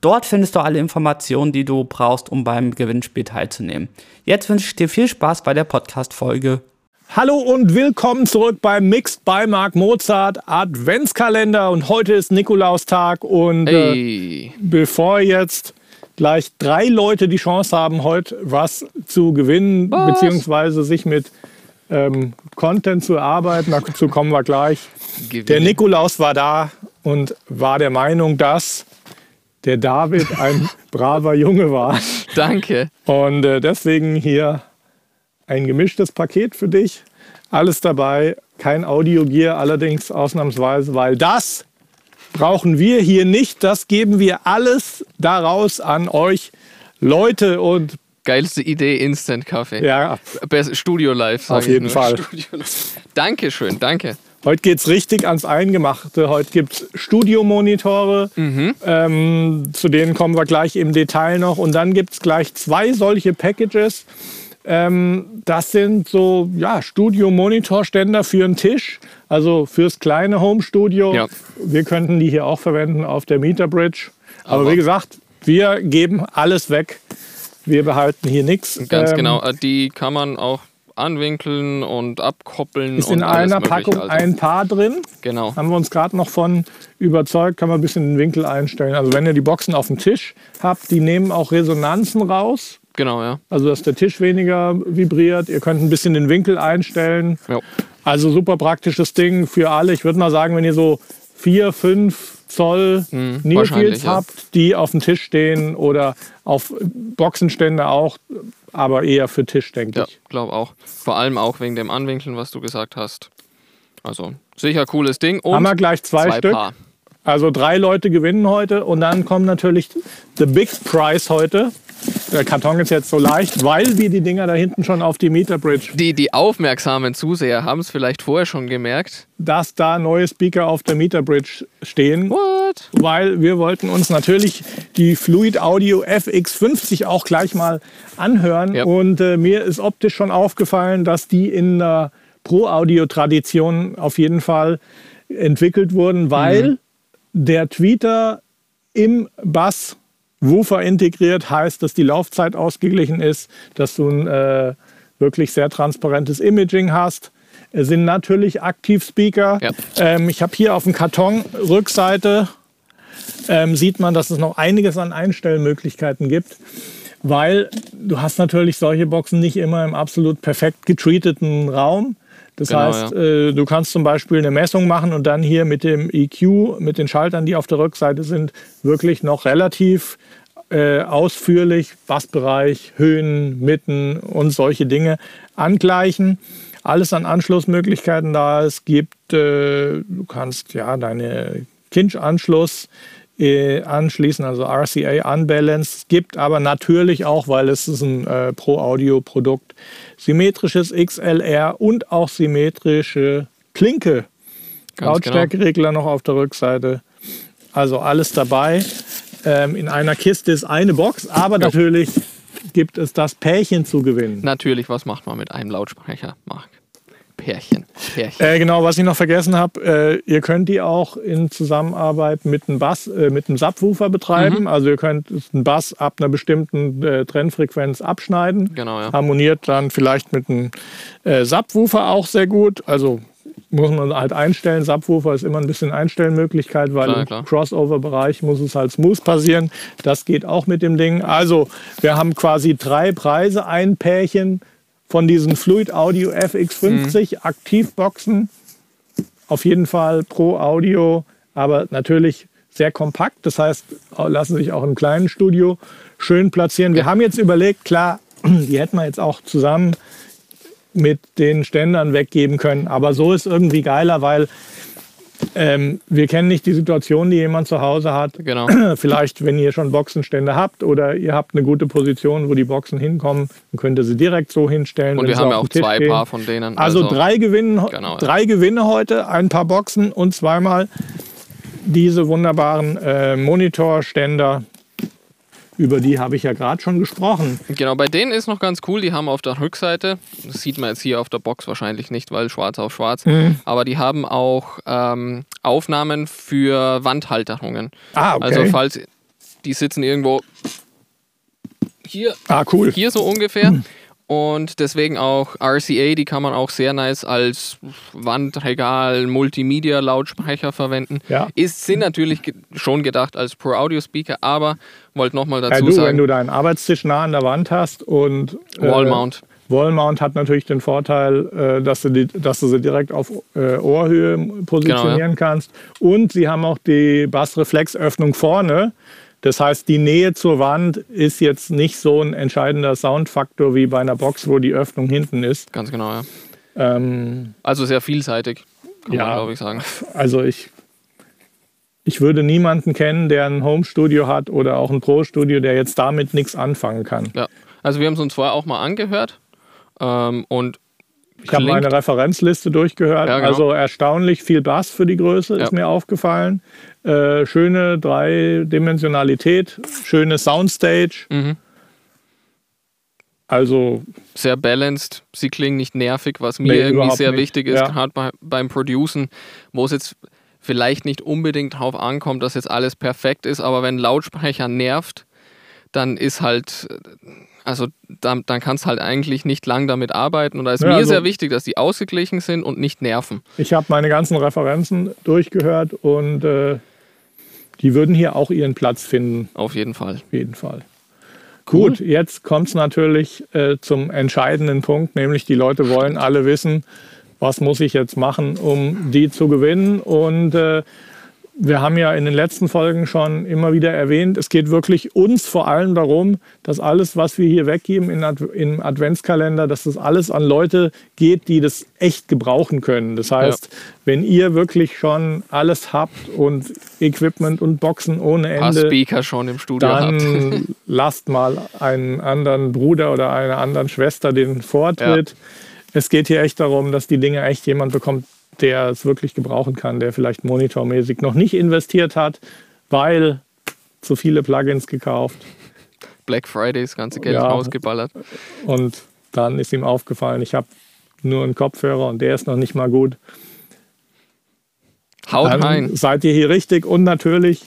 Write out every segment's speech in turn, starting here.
Dort findest du alle Informationen, die du brauchst, um beim Gewinnspiel teilzunehmen. Jetzt wünsche ich dir viel Spaß bei der Podcast-Folge. Hallo und willkommen zurück beim Mixed by Mark Mozart Adventskalender. Und heute ist Nikolaustag. Und äh, hey. äh, bevor jetzt gleich drei Leute die Chance haben, heute was zu gewinnen, was? beziehungsweise sich mit ähm, Content zu erarbeiten, dazu kommen wir gleich. Gewinne. Der Nikolaus war da und war der Meinung, dass der David ein braver Junge war. Danke. Und äh, deswegen hier ein gemischtes Paket für dich. Alles dabei, kein Audiogear allerdings ausnahmsweise, weil das brauchen wir hier nicht. Das geben wir alles daraus an euch Leute und Geilste Idee, Instant Kaffee. Ja. Studio Live. Auf jeden Fall. Dankeschön, danke. Heute geht es richtig ans Eingemachte. Heute gibt es Studiomonitore. Mhm. Ähm, zu denen kommen wir gleich im Detail noch. Und dann gibt es gleich zwei solche Packages. Ähm, das sind so ja, Studio-Monitorständer für einen Tisch, also fürs kleine Home-Studio. Ja. Wir könnten die hier auch verwenden auf der Meter Bridge. Aber, Aber wie gesagt, wir geben alles weg. Wir behalten hier nichts. Ganz ähm, genau. Die kann man auch anwinkeln und abkoppeln. Ist in einer Packung also. ein Paar drin. Genau. Haben wir uns gerade noch von überzeugt, kann man ein bisschen den Winkel einstellen. Also wenn ihr die Boxen auf dem Tisch habt, die nehmen auch Resonanzen raus. Genau, ja. Also dass der Tisch weniger vibriert. Ihr könnt ein bisschen den Winkel einstellen. Ja. Also super praktisches Ding für alle. Ich würde mal sagen, wenn ihr so vier, fünf Zoll hm, Neofields ja. habt, die auf dem Tisch stehen oder auf Boxenstände auch, aber eher für Tisch, denke ja, ich. Glaube auch. Vor allem auch wegen dem Anwinkeln, was du gesagt hast. Also sicher cooles Ding. Und Haben wir gleich zwei, zwei Stück. Paar. Also drei Leute gewinnen heute und dann kommt natürlich the big prize heute. Der Karton ist jetzt so leicht, weil wir die Dinger da hinten schon auf die Meterbridge. Die, die aufmerksamen Zuseher haben es vielleicht vorher schon gemerkt. Dass da neue Speaker auf der Meterbridge stehen. What? Weil wir wollten uns natürlich die Fluid Audio FX50 auch gleich mal anhören. Ja. Und äh, mir ist optisch schon aufgefallen, dass die in der Pro-Audio-Tradition auf jeden Fall entwickelt wurden, weil mhm. Der Tweeter im Bass Woofer integriert heißt, dass die Laufzeit ausgeglichen ist, dass du ein äh, wirklich sehr transparentes Imaging hast. Es sind natürlich Aktivspeaker. Ja. Ähm, ich habe hier auf dem Karton Rückseite ähm, sieht man, dass es noch einiges an Einstellmöglichkeiten gibt, weil du hast natürlich solche Boxen nicht immer im absolut perfekt getreateten Raum. Das genau, heißt, ja. äh, du kannst zum Beispiel eine Messung machen und dann hier mit dem EQ, mit den Schaltern, die auf der Rückseite sind, wirklich noch relativ äh, ausführlich Bassbereich, Höhen, Mitten und solche Dinge angleichen. Alles an Anschlussmöglichkeiten da. Es gibt, äh, du kannst ja deine Kinch-Anschluss äh, anschließen, also RCA Unbalanced. Es gibt aber natürlich auch, weil es ist ein äh, Pro-Audio-Produkt, symmetrisches XLR und auch symmetrische Klinke. Lautstärkeregler genau. noch auf der Rückseite. Also alles dabei. Ähm, in einer Kiste ist eine Box, aber ja. natürlich gibt es das Pärchen zu gewinnen. Natürlich, was macht man mit einem Lautsprecher, Marc? Pärchen. Pärchen. Äh, genau, was ich noch vergessen habe, äh, ihr könnt die auch in Zusammenarbeit mit einem Bass, äh, mit einem Subwoofer betreiben. Mhm. Also ihr könnt einen Bass ab einer bestimmten äh, Trennfrequenz abschneiden. Genau, ja. Harmoniert dann vielleicht mit einem äh, Subwoofer auch sehr gut. Also muss man halt einstellen. Subwoofer ist immer ein bisschen Einstellmöglichkeit, weil klar, im Crossover-Bereich muss es halt smooth passieren. Das geht auch mit dem Ding. Also wir haben quasi drei Preise, ein Pärchen von diesen Fluid Audio FX50 mhm. Aktivboxen. Auf jeden Fall pro Audio, aber natürlich sehr kompakt. Das heißt, lassen sich auch im kleinen Studio schön platzieren. Wir haben jetzt überlegt, klar, die hätten wir jetzt auch zusammen mit den Ständern weggeben können. Aber so ist irgendwie geiler, weil ähm, wir kennen nicht die Situation, die jemand zu Hause hat. Genau. Vielleicht, wenn ihr schon Boxenstände habt oder ihr habt eine gute Position, wo die Boxen hinkommen, dann könnt ihr sie direkt so hinstellen. Und wir haben ja auch zwei gehen. Paar von denen. Also, also drei, Gewinnen, genau, drei ja. Gewinne heute, ein paar Boxen und zweimal diese wunderbaren äh, Monitorständer über die habe ich ja gerade schon gesprochen. Genau, bei denen ist noch ganz cool, die haben auf der Rückseite, das sieht man jetzt hier auf der Box wahrscheinlich nicht, weil schwarz auf schwarz, mhm. aber die haben auch ähm, Aufnahmen für Wandhalterungen. Ah, okay. Also falls die sitzen irgendwo hier, ah, cool. hier so ungefähr. Mhm. Und deswegen auch RCA, die kann man auch sehr nice als Wandregal, Multimedia-Lautsprecher verwenden. Ja. Ist, sind natürlich schon gedacht als Pro-Audio-Speaker, aber wollte nochmal dazu ja, du, sagen. Wenn du deinen Arbeitstisch nah an der Wand hast und. Äh, Wallmount. Wallmount hat natürlich den Vorteil, äh, dass, du die, dass du sie direkt auf äh, Ohrhöhe positionieren genau, ja. kannst. Und sie haben auch die Bassreflexöffnung vorne. Das heißt, die Nähe zur Wand ist jetzt nicht so ein entscheidender Soundfaktor wie bei einer Box, wo die Öffnung hinten ist. Ganz genau, ja. Ähm, also sehr vielseitig, kann ja, man, glaube ich, sagen. Also ich, ich würde niemanden kennen, der ein Home-Studio hat oder auch ein Pro-Studio, der jetzt damit nichts anfangen kann. Ja, also wir haben es uns vorher auch mal angehört ähm, und ich habe meine Referenzliste durchgehört. Ja, genau. Also erstaunlich viel Bass für die Größe ja. ist mir aufgefallen. Äh, schöne Dreidimensionalität, schöne Soundstage. Mhm. Also sehr balanced. Sie klingen nicht nervig, was mir nee, irgendwie sehr nicht. wichtig ist, ja. gerade bei, beim Producen, wo es jetzt vielleicht nicht unbedingt darauf ankommt, dass jetzt alles perfekt ist, aber wenn Lautsprecher nervt, dann ist halt also dann, dann kannst du halt eigentlich nicht lang damit arbeiten. Und da ist ja, mir also, sehr wichtig, dass die ausgeglichen sind und nicht nerven. Ich habe meine ganzen Referenzen durchgehört und äh, die würden hier auch ihren Platz finden. Auf jeden Fall. Auf jeden Fall. Cool. Gut, jetzt kommt es natürlich äh, zum entscheidenden Punkt, nämlich die Leute wollen alle wissen, was muss ich jetzt machen, um die zu gewinnen. Und äh, wir haben ja in den letzten Folgen schon immer wieder erwähnt, es geht wirklich uns vor allem darum, dass alles, was wir hier weggeben im Adventskalender, dass das alles an Leute geht, die das echt gebrauchen können. Das heißt, ja. wenn ihr wirklich schon alles habt und Equipment und Boxen ohne Ende, Speaker schon im Studio dann habt. lasst mal einen anderen Bruder oder einer anderen Schwester den Vortritt. Ja. Es geht hier echt darum, dass die Dinge echt jemand bekommt, der es wirklich gebrauchen kann, der vielleicht monitormäßig noch nicht investiert hat, weil zu viele Plugins gekauft. Black Friday das ganze Geld ja, ausgeballert. Und dann ist ihm aufgefallen, ich habe nur einen Kopfhörer und der ist noch nicht mal gut. Haut dann rein. Seid ihr hier richtig und natürlich,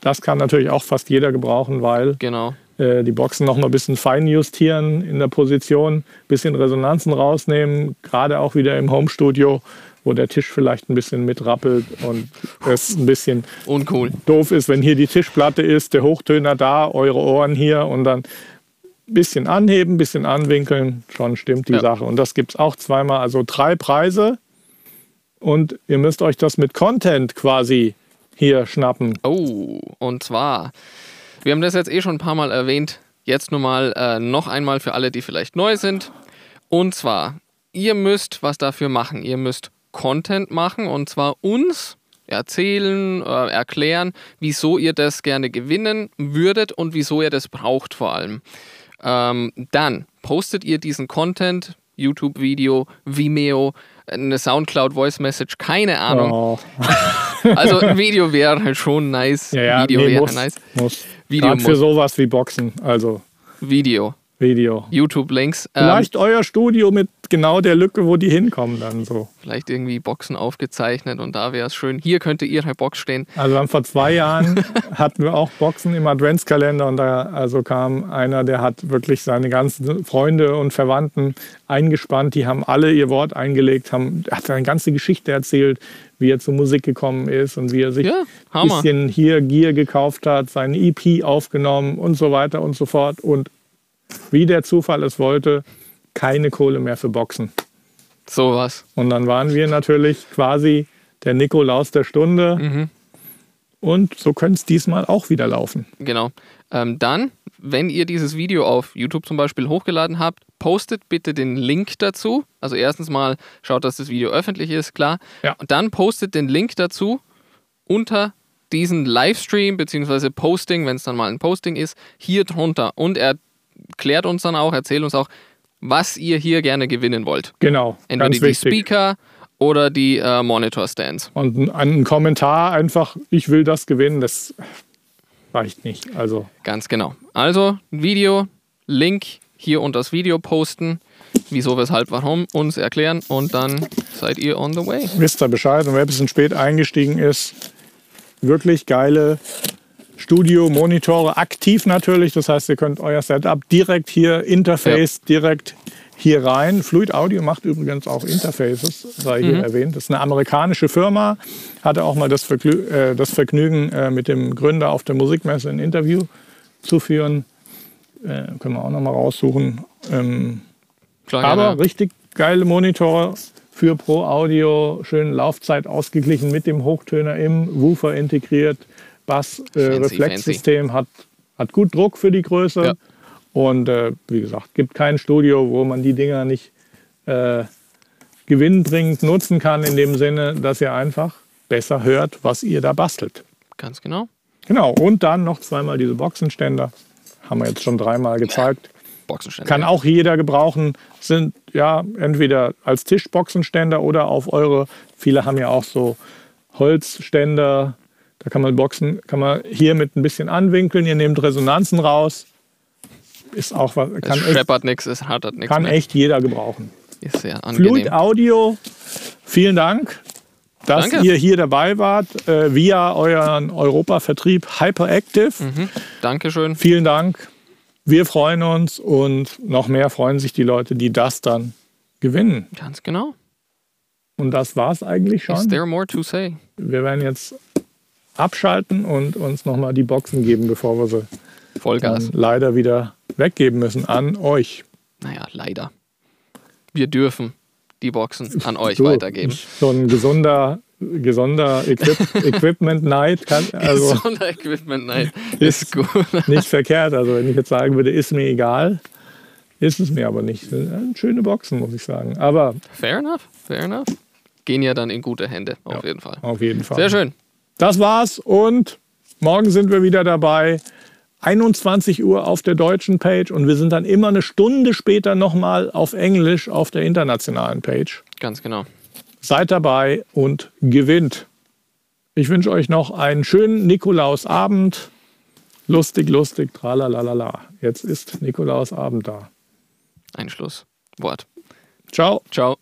das kann natürlich auch fast jeder gebrauchen, weil genau. Äh, die Boxen noch mal ein bisschen fein justieren in der Position, ein bisschen Resonanzen rausnehmen, gerade auch wieder im Homestudio, wo der Tisch vielleicht ein bisschen mitrappelt und es ein bisschen Uncool. doof ist, wenn hier die Tischplatte ist, der Hochtöner da, eure Ohren hier und dann ein bisschen anheben, ein bisschen anwinkeln, schon stimmt die ja. Sache. Und das gibt es auch zweimal, also drei Preise und ihr müsst euch das mit Content quasi hier schnappen. Oh, und zwar wir haben das jetzt eh schon ein paar Mal erwähnt. Jetzt nur mal äh, noch einmal für alle, die vielleicht neu sind. Und zwar, ihr müsst was dafür machen. Ihr müsst Content machen und zwar uns erzählen, äh, erklären, wieso ihr das gerne gewinnen würdet und wieso ihr das braucht vor allem. Ähm, dann postet ihr diesen Content, YouTube-Video, Vimeo, eine Soundcloud Voice Message, keine Ahnung. Oh. also ein Video wäre halt schon nice. Ja, ja, Video nee, wäre muss, nice. Muss. Video Gerade für sowas wie Boxen. Also. Video. Video. YouTube-Links. Ähm, Vielleicht ähm, euer Studio mit genau der Lücke, wo die hinkommen dann so. Vielleicht irgendwie Boxen aufgezeichnet und da wäre es schön. Hier könnte Ihre Box stehen. Also vor zwei Jahren hatten wir auch Boxen im Adventskalender und da also kam einer, der hat wirklich seine ganzen Freunde und Verwandten eingespannt. Die haben alle ihr Wort eingelegt, haben, hat seine ganze Geschichte erzählt, wie er zur Musik gekommen ist und wie er sich ja, ein bisschen hier Gear gekauft hat, seine EP aufgenommen und so weiter und so fort. Und wie der Zufall es wollte, keine Kohle mehr für Boxen. Sowas. Und dann waren wir natürlich quasi der Nikolaus der Stunde. Mhm. Und so könnte es diesmal auch wieder laufen. Genau. Ähm, dann wenn ihr dieses Video auf YouTube zum Beispiel hochgeladen habt, postet bitte den Link dazu. Also erstens mal schaut, dass das Video öffentlich ist, klar. Ja. Und dann postet den Link dazu unter diesen Livestream beziehungsweise Posting, wenn es dann mal ein Posting ist, hier drunter. Und er klärt uns dann auch, erzählt uns auch, was ihr hier gerne gewinnen wollt. Genau. Entweder die wichtig. Speaker oder die äh, Monitor-Stands. Und ein, ein Kommentar einfach, ich will das gewinnen, das reicht nicht. Also Ganz genau. Also Video, Link hier unter das Video posten, wieso, weshalb, warum, uns erklären und dann seid ihr on the way. wisst ihr Bescheid. Und wer ein bisschen spät eingestiegen ist, wirklich geile Studio-Monitore, aktiv natürlich. Das heißt, ihr könnt euer Setup direkt hier, Interface direkt hier rein. Fluid Audio macht übrigens auch Interfaces, sei hier erwähnt. Das ist eine amerikanische Firma. Hatte auch mal das, Verglü äh, das Vergnügen, äh, mit dem Gründer auf der Musikmesse ein Interview zu führen. Äh, können wir auch noch mal raussuchen. Ähm, Klar, aber gerne. richtig geile Monitore für Pro Audio, schön Laufzeit ausgeglichen mit dem Hochtöner im Woofer integriert. Bass äh, hat, hat gut Druck für die Größe. Ja. Und äh, wie gesagt, gibt kein Studio, wo man die Dinger nicht äh, gewinnbringend nutzen kann, in dem Sinne, dass ihr einfach besser hört, was ihr da bastelt. Ganz genau. Genau, und dann noch zweimal diese Boxenständer. Haben wir jetzt schon dreimal gezeigt. Boxenständer. Kann auch jeder gebrauchen. Sind ja entweder als Tischboxenständer oder auf eure. Viele haben ja auch so Holzständer. Da kann man Boxen, kann man hier mit ein bisschen anwinkeln. Ihr nehmt Resonanzen raus. Ist auch was, Es kann, echt, scheppert nichts, es rattert nichts kann mehr. echt jeder gebrauchen. Ist sehr angenehm. Fluid Audio, vielen Dank, dass Danke. ihr hier dabei wart äh, via euren Europavertrieb Hyperactive. Mhm. Dankeschön. Vielen Dank. Wir freuen uns und noch mehr freuen sich die Leute, die das dann gewinnen. Ganz genau. Und das war's eigentlich Is schon. there more to say? Wir werden jetzt abschalten und uns nochmal die Boxen geben, bevor wir sie Vollgas. leider wieder weggeben müssen an euch. Naja, leider. Wir dürfen die Boxen an euch So, weitergeben. So ein gesunder, gesunder Equip Equipment Night kann also so ein Equipment, nein. Ist- Ist gut. nicht verkehrt. Also wenn ich jetzt sagen würde, ist mir egal, ist es mir aber nicht. Schöne Boxen, muss ich sagen. Aber Fair enough, fair enough. Gehen ja dann in gute Hände, auf jeden Fall. auf jeden Fall. Sehr schön. Das war's und morgen sind wir wieder dabei. 21 Uhr auf der deutschen Page und wir sind dann immer eine Stunde später nochmal auf Englisch auf der internationalen Page. Ganz genau. Seid dabei und gewinnt. Ich wünsche euch noch einen schönen Nikolausabend. Lustig, lustig, tralalala. Jetzt ist Nikolausabend da. Ein Schlusswort. Ciao. Ciao.